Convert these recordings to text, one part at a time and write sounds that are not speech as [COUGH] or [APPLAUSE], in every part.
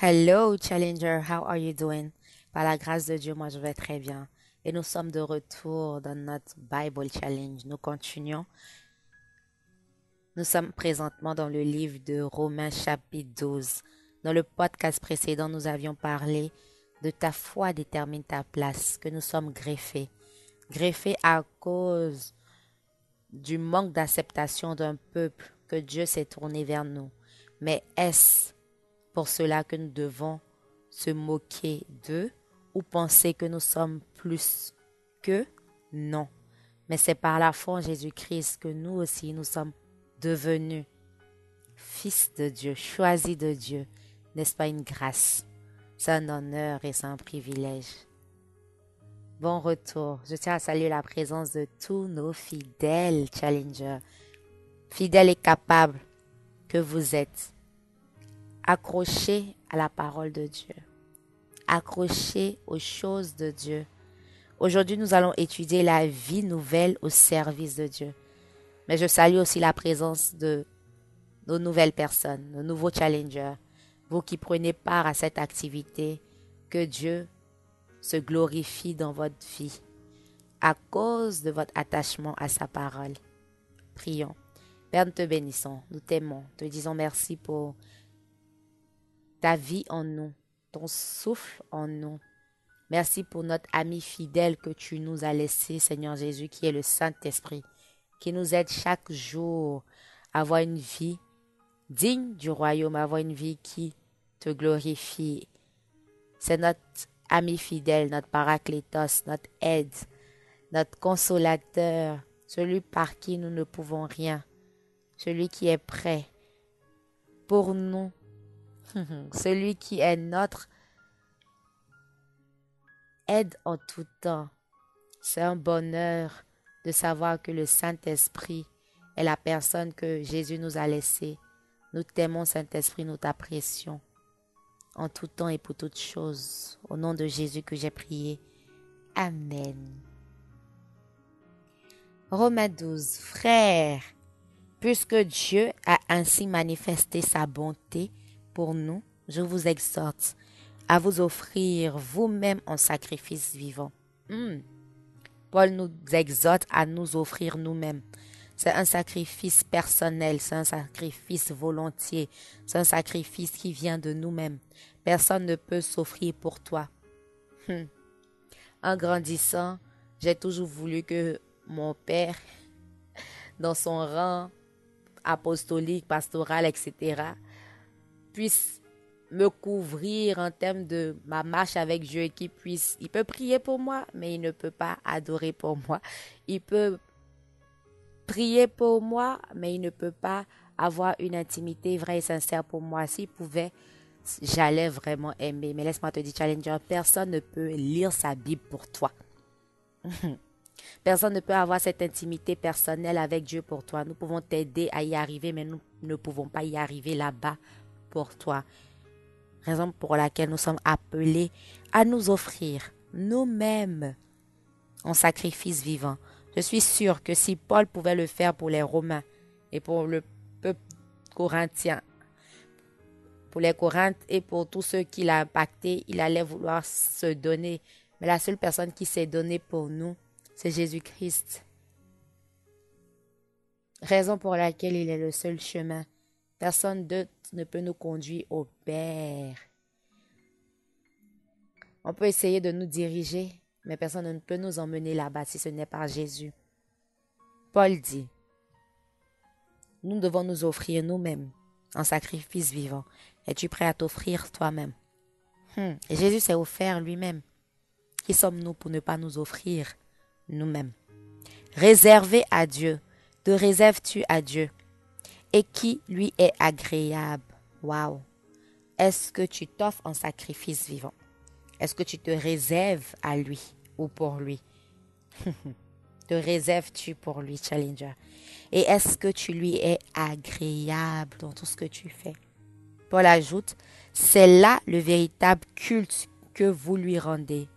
Hello Challenger, how are you doing? Par la grâce de Dieu, moi je vais très bien. Et nous sommes de retour dans notre Bible Challenge. Nous continuons. Nous sommes présentement dans le livre de Romains chapitre 12. Dans le podcast précédent, nous avions parlé de ta foi détermine ta place, que nous sommes greffés. Greffés à cause du manque d'acceptation d'un peuple que Dieu s'est tourné vers nous. Mais est-ce pour cela que nous devons se moquer d'eux ou penser que nous sommes plus que Non. Mais c'est par la foi en Jésus-Christ que nous aussi nous sommes devenus fils de Dieu, choisis de Dieu. N'est-ce pas une grâce? C'est un honneur et c'est un privilège. Bon retour. Je tiens à saluer la présence de tous nos fidèles challengers, fidèles et capables que vous êtes accroché à la parole de Dieu, accroché aux choses de Dieu. Aujourd'hui, nous allons étudier la vie nouvelle au service de Dieu. Mais je salue aussi la présence de nos nouvelles personnes, nos nouveaux challengers, vous qui prenez part à cette activité, que Dieu se glorifie dans votre vie à cause de votre attachement à sa parole. Prions. Père, nous te bénissons, nous t'aimons, te disons merci pour ta vie en nous, ton souffle en nous. Merci pour notre ami fidèle que tu nous as laissé, Seigneur Jésus, qui est le Saint-Esprit, qui nous aide chaque jour à avoir une vie digne du royaume, à avoir une vie qui te glorifie. C'est notre ami fidèle, notre paraclétos, notre aide, notre consolateur, celui par qui nous ne pouvons rien, celui qui est prêt pour nous celui qui est notre aide en tout temps. C'est un bonheur de savoir que le Saint-Esprit est la personne que Jésus nous a laissée. Nous t'aimons, Saint-Esprit, nous t'apprécions en tout temps et pour toutes choses. Au nom de Jésus que j'ai prié. Amen. Romains 12. Frères, puisque Dieu a ainsi manifesté sa bonté pour nous, je vous exhorte à vous offrir vous-même en sacrifice vivant. Hmm. Paul nous exhorte à nous offrir nous-mêmes. C'est un sacrifice personnel, c'est un sacrifice volontiers, c'est un sacrifice qui vient de nous-mêmes. Personne ne peut s'offrir pour toi. Hmm. En grandissant, j'ai toujours voulu que mon père, [LAUGHS] dans son rang apostolique, pastoral, etc., puisse me couvrir en termes de ma marche avec Dieu qu'il puisse, il peut prier pour moi, mais il ne peut pas adorer pour moi. Il peut prier pour moi, mais il ne peut pas avoir une intimité vraie et sincère pour moi. S'il pouvait, j'allais vraiment aimer. Mais laisse-moi te dire, Challenger, personne ne peut lire sa Bible pour toi. [LAUGHS] Personne ne peut avoir cette intimité personnelle avec Dieu pour toi. Nous pouvons t'aider à y arriver, mais nous ne pouvons pas y arriver là-bas pour toi. Raison pour laquelle nous sommes appelés à nous offrir nous-mêmes en sacrifice vivant. Je suis sûr que si Paul pouvait le faire pour les Romains et pour le peuple corinthien, pour les Corinthes et pour tous ceux qu'il a impactés, il allait vouloir se donner. Mais la seule personne qui s'est donnée pour nous, c'est Jésus-Christ. Raison pour laquelle il est le seul chemin. Personne d'autre ne peut nous conduire au Père. On peut essayer de nous diriger, mais personne ne peut nous emmener là-bas si ce n'est pas Jésus. Paul dit, nous devons nous offrir nous-mêmes en sacrifice vivant. Es-tu prêt à t'offrir toi-même? Hmm. Jésus s'est offert lui-même. Qui sommes-nous pour ne pas nous offrir nous-mêmes? Réservé à Dieu. Te réserves-tu à Dieu? Et qui lui est agréable. Waouh! Est-ce que tu t'offres en sacrifice vivant? Est-ce que tu te réserves à lui ou pour lui? [LAUGHS] te réserves-tu pour lui, Challenger? Et est-ce que tu lui es agréable dans tout ce que tu fais? Paul ajoute, c'est là le véritable culte que vous lui rendez.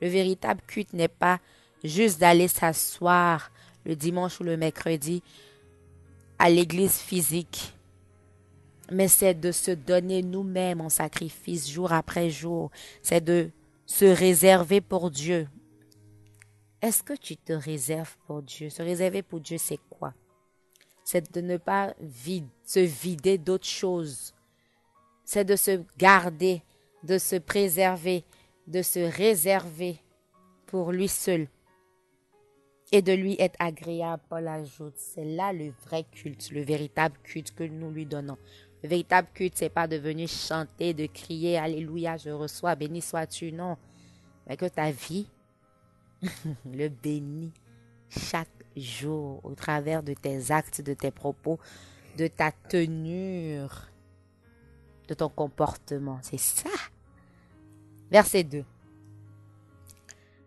Le véritable culte n'est pas juste d'aller s'asseoir le dimanche ou le mercredi à l'église physique. mais c'est de se donner nous-mêmes en sacrifice jour après jour. C'est de se réserver pour Dieu. Est-ce que tu te réserves pour Dieu? Se réserver pour Dieu, c'est quoi? C'est de ne pas se vider d'autres choses. C'est de se garder, de se préserver, de se réserver pour lui seul et de lui être agréable. Paul ajoute, c'est là le vrai culte, le véritable culte que nous lui donnons. Le véritable culte, c'est pas de venir chanter, de crier Alléluia, je reçois, béni sois-tu, non. Mais que ta vie [LAUGHS] le bénit chaque jour au travers de tes actes, de tes propos, de ta tenue, de ton comportement. C'est ça. Verset 2.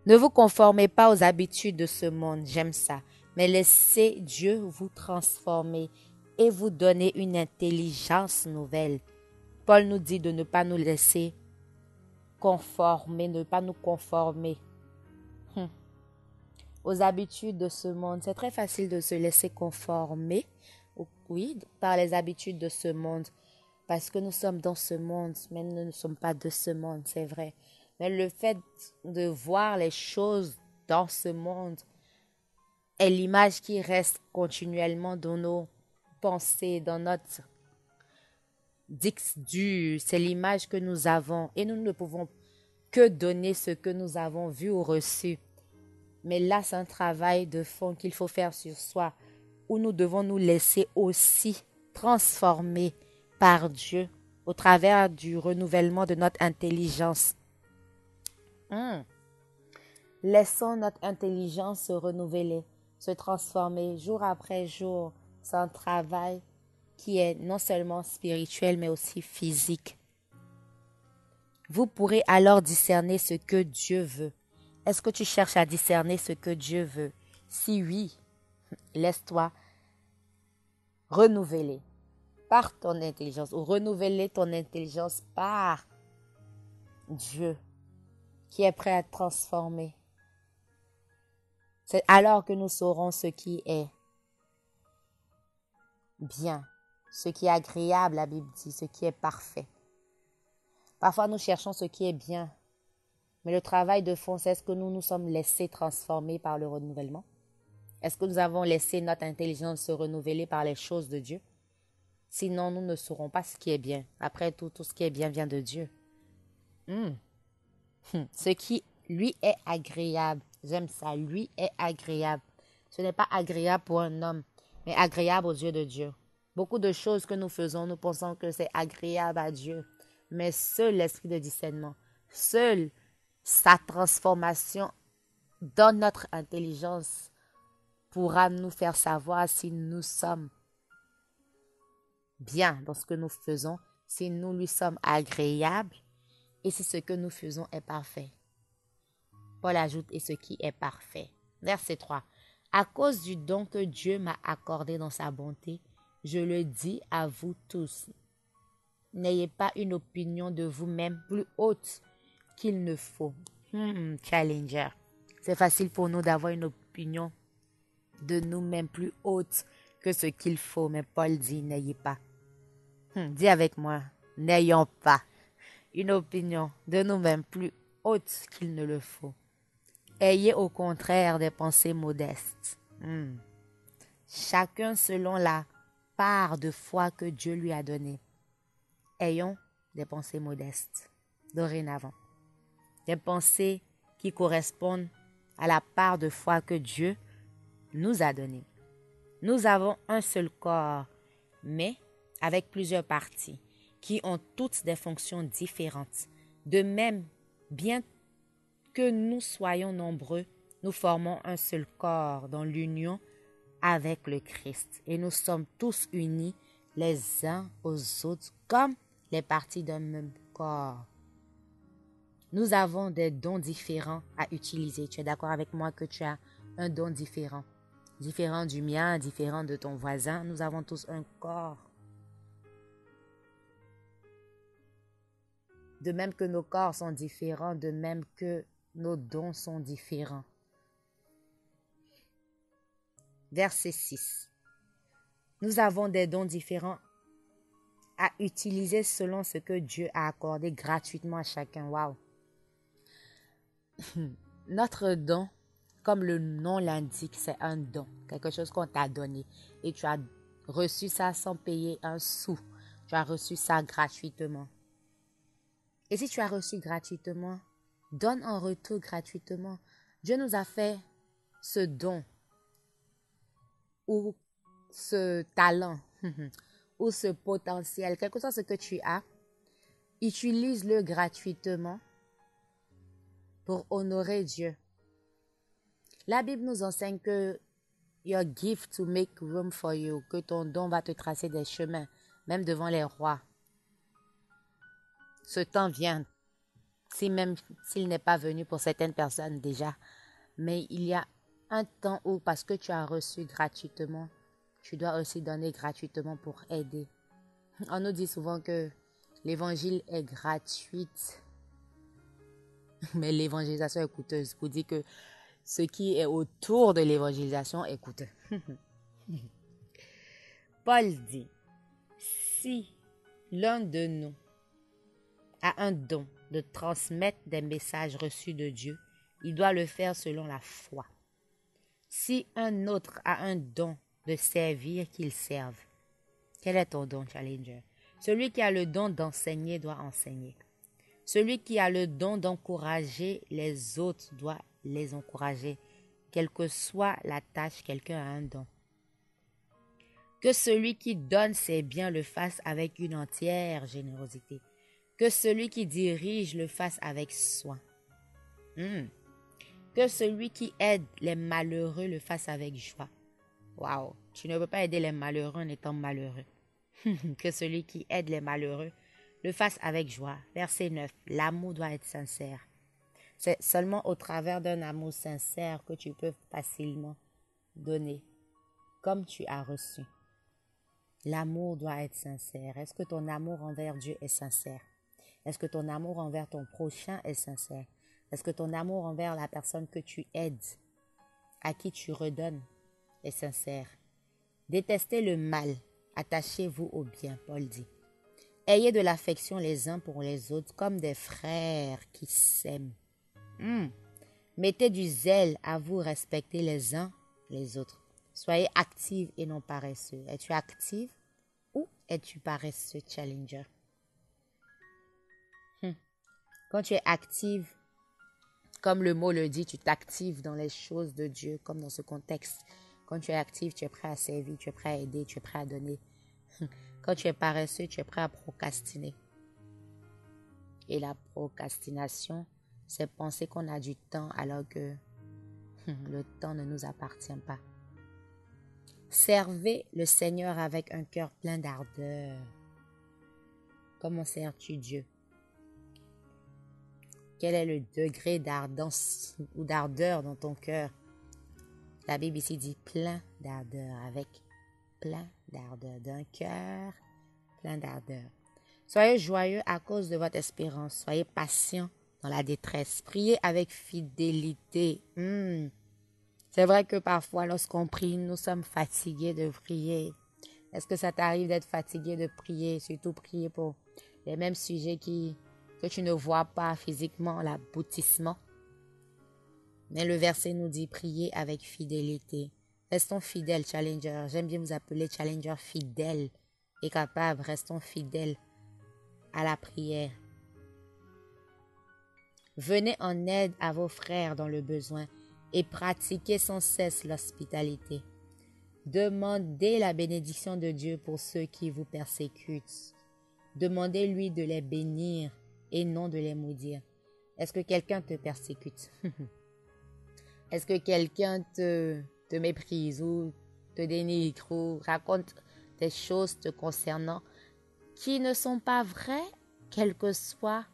Ne vous conformez pas aux habitudes de ce monde, j'aime ça, mais laissez Dieu vous transformer et vous donner une intelligence nouvelle. Paul nous dit de ne pas nous laisser conformer, ne pas nous conformer hum, aux habitudes de ce monde. C'est très facile de se laisser conformer, oui, par les habitudes de ce monde, parce que nous sommes dans ce monde, mais nous ne sommes pas de ce monde, c'est vrai. Mais le fait de voir les choses dans ce monde est l'image qui reste continuellement dans nos pensées, dans notre du. C'est l'image que nous avons et nous ne pouvons que donner ce que nous avons vu ou reçu. Mais là, c'est un travail de fond qu'il faut faire sur soi, où nous devons nous laisser aussi transformer par Dieu au travers du renouvellement de notre intelligence. Hmm. Laissons notre intelligence se renouveler, se transformer jour après jour. C'est un travail qui est non seulement spirituel, mais aussi physique. Vous pourrez alors discerner ce que Dieu veut. Est-ce que tu cherches à discerner ce que Dieu veut? Si oui, [LAUGHS] laisse-toi renouveler par ton intelligence ou renouveler ton intelligence par Dieu qui est prêt à transformer. C'est alors que nous saurons ce qui est bien, ce qui est agréable, la Bible dit, ce qui est parfait. Parfois, nous cherchons ce qui est bien, mais le travail de fond, c'est est-ce que nous nous sommes laissés transformer par le renouvellement? Est-ce que nous avons laissé notre intelligence se renouveler par les choses de Dieu? Sinon, nous ne saurons pas ce qui est bien. Après tout, tout ce qui est bien vient de Dieu. Hmm. Hmm. Ce qui lui est agréable. J'aime ça. Lui est agréable. Ce n'est pas agréable pour un homme, mais agréable aux yeux de Dieu. Beaucoup de choses que nous faisons, nous pensons que c'est agréable à Dieu. Mais seul l'esprit de discernement, seul sa transformation dans notre intelligence pourra nous faire savoir si nous sommes bien dans ce que nous faisons, si nous lui sommes agréables et si ce que nous faisons est parfait. Paul ajoute et ce qui est parfait. Verset 3. À cause du don que Dieu m'a accordé dans sa bonté, je le dis à vous tous. N'ayez pas une opinion de vous-même plus haute qu'il ne faut. Hmm, challenger. C'est facile pour nous d'avoir une opinion de nous-mêmes plus haute que ce qu'il faut, mais Paul dit n'ayez pas. Hmm, dis avec moi, n'ayons pas une opinion de nous-mêmes plus haute qu'il ne le faut. Ayez au contraire des pensées modestes. Hmm. Chacun selon la part de foi que Dieu lui a donnée. Ayons des pensées modestes dorénavant. Des pensées qui correspondent à la part de foi que Dieu nous a donnée. Nous avons un seul corps, mais avec plusieurs parties qui ont toutes des fonctions différentes. De même, bien que nous soyons nombreux, nous formons un seul corps dans l'union avec le Christ. Et nous sommes tous unis les uns aux autres comme les parties d'un même corps. Nous avons des dons différents à utiliser. Tu es d'accord avec moi que tu as un don différent? Différent du mien, différent de ton voisin? Nous avons tous un corps. De même que nos corps sont différents, de même que nos dons sont différents. Verset 6. Nous avons des dons différents à utiliser selon ce que Dieu a accordé gratuitement à chacun. Waouh! [LAUGHS] Notre don, comme le nom l'indique, c'est un don, quelque chose qu'on t'a donné. Et tu as reçu ça sans payer un sou. Tu as reçu ça gratuitement. Et si tu as reçu gratuitement, donne en retour gratuitement. Dieu nous a fait ce don ou ce talent [LAUGHS] ou ce potentiel, quelque chose que tu as, utilise-le gratuitement pour honorer Dieu. La Bible nous enseigne que your gift to make room for you, que ton don va te tracer des chemins, même devant les rois. Ce temps vient, si même s'il n'est pas venu pour certaines personnes déjà, mais il y a un temps où, parce que tu as reçu gratuitement, tu dois aussi donner gratuitement pour aider. On nous dit souvent que l'évangile est gratuite, mais l'évangélisation est coûteuse. Pour dire que ce qui est autour de l'évangélisation est coûteux. [LAUGHS] Paul dit, si l'un de nous a un don de transmettre des messages reçus de Dieu, il doit le faire selon la foi. Si un autre a un don de servir qu'il serve. Quel est ton don, Challenger? Celui qui a le don d'enseigner doit enseigner. Celui qui a le don d'encourager les autres doit les encourager. Quelle que soit la tâche, quelqu'un a un don. Que celui qui donne ses biens le fasse avec une entière générosité. Que celui qui dirige le fasse avec soin. Hmm. Que celui qui aide les malheureux le fasse avec joie. Waouh, tu ne peux pas aider les malheureux en étant malheureux. [LAUGHS] que celui qui aide les malheureux le fasse avec joie. Verset 9. L'amour doit être sincère. C'est seulement au travers d'un amour sincère que tu peux facilement donner comme tu as reçu. L'amour doit être sincère. Est-ce que ton amour envers Dieu est sincère? Est-ce que ton amour envers ton prochain est sincère? Est-ce que ton amour envers la personne que tu aides, à qui tu redonnes, est sincère? Détestez le mal, attachez-vous au bien, Paul dit. Ayez de l'affection les uns pour les autres comme des frères qui s'aiment. Hmm. Mettez du zèle à vous respecter les uns les autres. Soyez active et non paresseux. Es-tu active ou es-tu paresseux, challenger? Quand tu es active, comme le mot le dit, tu t'actives dans les choses de Dieu, comme dans ce contexte. Quand tu es actif, tu es prêt à servir, tu es prêt à aider, tu es prêt à donner. [LAUGHS] Quand tu es paresseux, tu es prêt à procrastiner. Et la procrastination, c'est penser qu'on a du temps alors que [LAUGHS] le temps ne nous appartient pas. Servez le Seigneur avec un cœur plein d'ardeur. Comment sers-tu Dieu? Quel est le degré d'ardence ou d'ardeur dans ton cœur? La Bible ici dit plein d'ardeur, avec plein d'ardeur, d'un cœur plein d'ardeur. Soyez joyeux à cause de votre espérance. Soyez patient dans la détresse. Priez avec fidélité. Hmm. C'est vrai que parfois, lorsqu'on prie, nous sommes fatigués de prier. Est-ce que ça t'arrive d'être fatigué de prier, surtout prier pour les mêmes sujets qui, que tu ne vois pas physiquement, l'aboutissement? Mais le verset nous dit prier avec fidélité. Restons fidèles, challenger. J'aime bien vous appeler challenger fidèle et capable. Restons fidèles à la prière. Venez en aide à vos frères dans le besoin et pratiquez sans cesse l'hospitalité. Demandez la bénédiction de Dieu pour ceux qui vous persécutent. Demandez-lui de les bénir et non de les maudire. Est-ce que quelqu'un te persécute? [LAUGHS] Est-ce que quelqu'un te, te méprise ou te dénigre ou raconte des choses te concernant qui ne sont pas vraies, quel que soit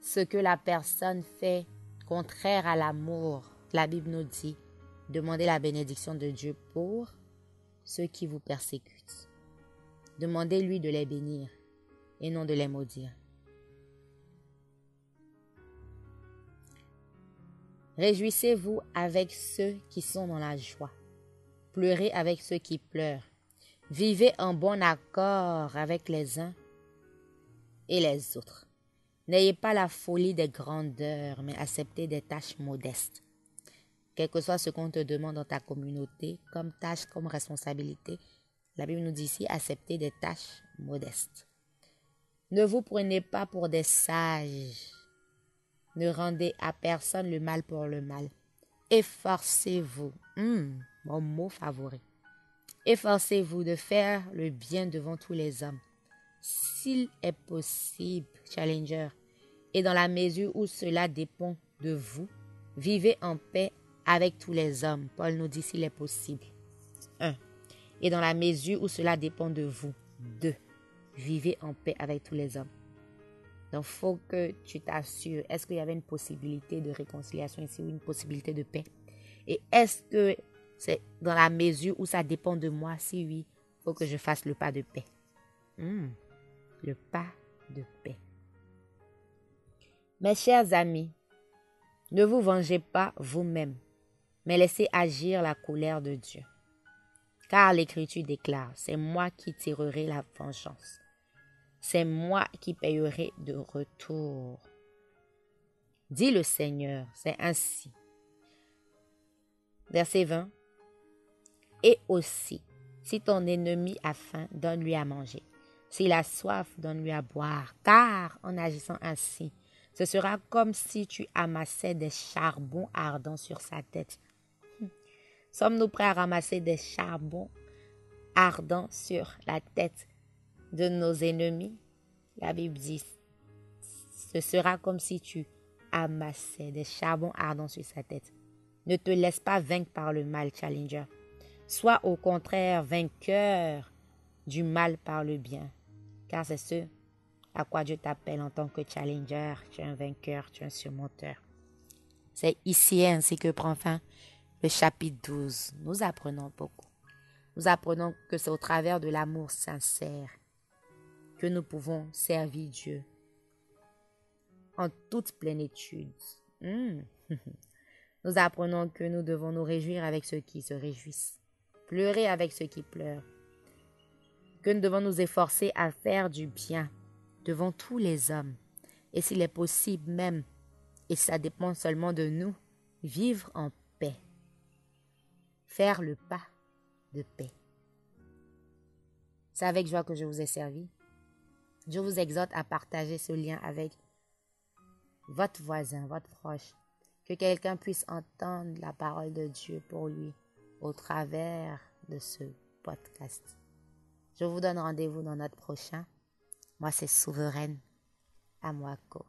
ce que la personne fait contraire à l'amour? La Bible nous dit, demandez la bénédiction de Dieu pour ceux qui vous persécutent. Demandez-lui de les bénir et non de les maudire. Réjouissez-vous avec ceux qui sont dans la joie. Pleurez avec ceux qui pleurent. Vivez en bon accord avec les uns et les autres. N'ayez pas la folie des grandeurs, mais acceptez des tâches modestes. Quel que soit ce qu'on te demande dans ta communauté, comme tâche, comme responsabilité, la Bible nous dit ici, acceptez des tâches modestes. Ne vous prenez pas pour des sages. Ne rendez à personne le mal pour le mal. Efforcez-vous. Hmm, mon mot favori. Efforcez-vous de faire le bien devant tous les hommes. S'il est possible, Challenger, et dans la mesure où cela dépend de vous, vivez en paix avec tous les hommes. Paul nous dit s'il est possible. 1. Et dans la mesure où cela dépend de vous. 2. Vivez en paix avec tous les hommes. Donc, faut que tu t'assures, est-ce qu'il y avait une possibilité de réconciliation ici ou une possibilité de paix? Et est-ce que c'est dans la mesure où ça dépend de moi? Si oui, faut que je fasse le pas de paix. Hmm, le pas de paix. Mes chers amis, ne vous vengez pas vous-même, mais laissez agir la colère de Dieu. Car l'Écriture déclare, c'est moi qui tirerai la vengeance. C'est moi qui payerai de retour. Dit le Seigneur, c'est ainsi. Verset 20. Et aussi, si ton ennemi a faim, donne-lui à manger. S'il a soif, donne-lui à boire. Car en agissant ainsi, ce sera comme si tu amassais des charbons ardents sur sa tête. Hmm. Sommes-nous prêts à ramasser des charbons ardents sur la tête de nos ennemis? La Bible dit, ce sera comme si tu amassais des charbons ardents sur sa tête. Ne te laisse pas vaincre par le mal, Challenger. Sois au contraire vainqueur du mal par le bien. Car c'est ce à quoi Dieu t'appelle en tant que Challenger. Tu es un vainqueur, tu es un surmonteur. C'est ici ainsi que prend fin le chapitre 12. Nous apprenons beaucoup. Nous apprenons que c'est au travers de l'amour sincère que nous pouvons servir Dieu en toute plénitude. Hmm. [LAUGHS] Nous apprenons que nous devons nous réjouir avec ceux qui se réjouissent, pleurer avec ceux qui pleurent, que nous devons nous efforcer à faire du bien devant tous les hommes, et s'il est possible même, et ça dépend seulement de nous, vivre en paix, faire le pas de paix. C'est avec joie que je vous ai servi. Je vous exhorte à partager ce lien avec votre voisin, votre proche, que quelqu'un puisse entendre la parole de Dieu pour lui au travers de ce podcast. Je vous donne rendez-vous dans notre prochain. Moi, c'est Souveraine Amwako.